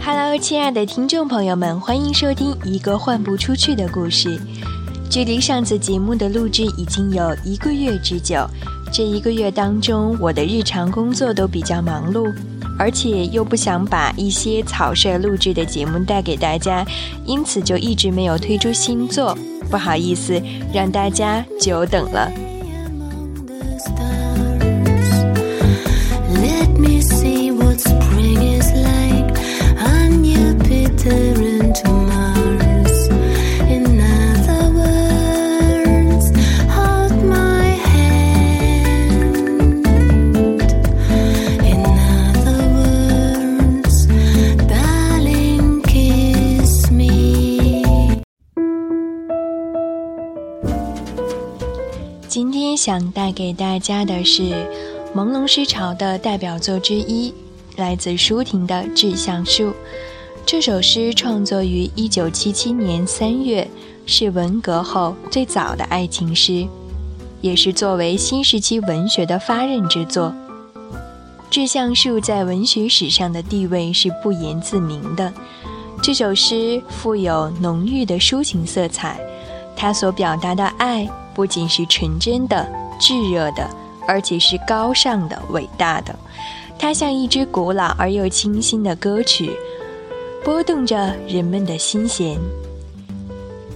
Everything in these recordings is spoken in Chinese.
Hello，亲爱的听众朋友们，欢迎收听《一个换不出去的故事》。距离上次节目的录制已经有一个月之久，这一个月当中，我的日常工作都比较忙碌，而且又不想把一些草率录制的节目带给大家，因此就一直没有推出新作。不好意思，让大家久等了。今天想带给大家的是朦胧诗潮的代表作之一，来自舒婷的《致橡树》。这首诗创作于一九七七年三月，是文革后最早的爱情诗，也是作为新时期文学的发轫之作。《致橡树》在文学史上的地位是不言自明的。这首诗富有浓郁的抒情色彩，它所表达的爱。不仅是纯真的、炙热的，而且是高尚的、伟大的。它像一支古老而又清新的歌曲，拨动着人们的心弦。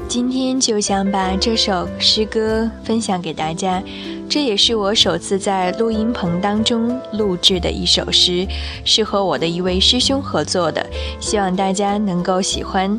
今天就想把这首诗歌分享给大家，这也是我首次在录音棚当中录制的一首诗，是和我的一位师兄合作的，希望大家能够喜欢。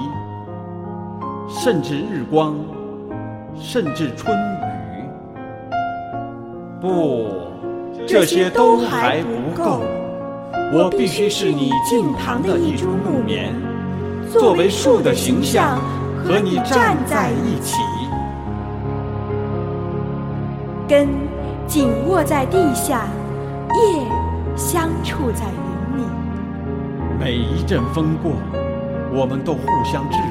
甚至日光，甚至春雨。不，这些都还不够。我必须是你近旁的一株木棉，作为树的形象和你站在一起，根紧握在地下，叶相触在云里。每一阵风过，我们都互相致意，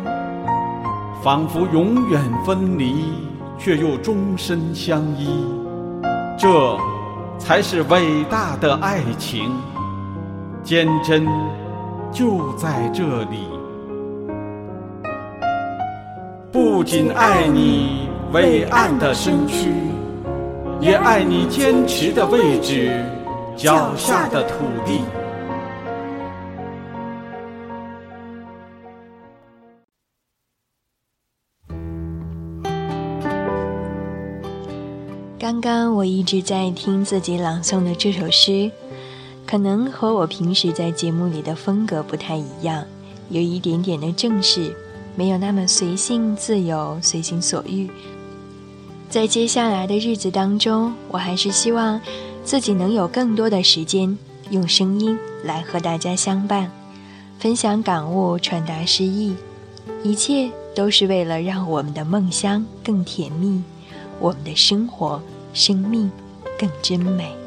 仿佛永远分离，却又终身相依。这才是伟大的爱情，坚贞就在这里。不仅爱你伟岸的身躯，也爱你坚持的位置，脚下的土地。刚刚我一直在听自己朗诵的这首诗，可能和我平时在节目里的风格不太一样，有一点点的正式，没有那么随性自由、随心所欲。在接下来的日子当中，我还是希望自己能有更多的时间，用声音来和大家相伴，分享感悟，传达诗意，一切都是为了让我们的梦乡更甜蜜。我们的生活、生命更真美。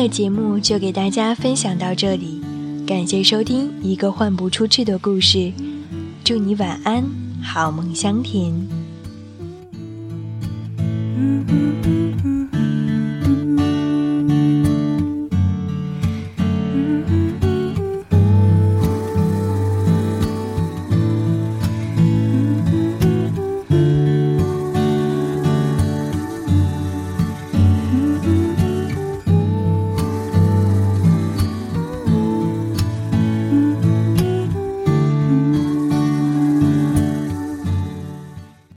的节目就给大家分享到这里感谢收听一个换不出去的故事祝你晚安好梦香甜。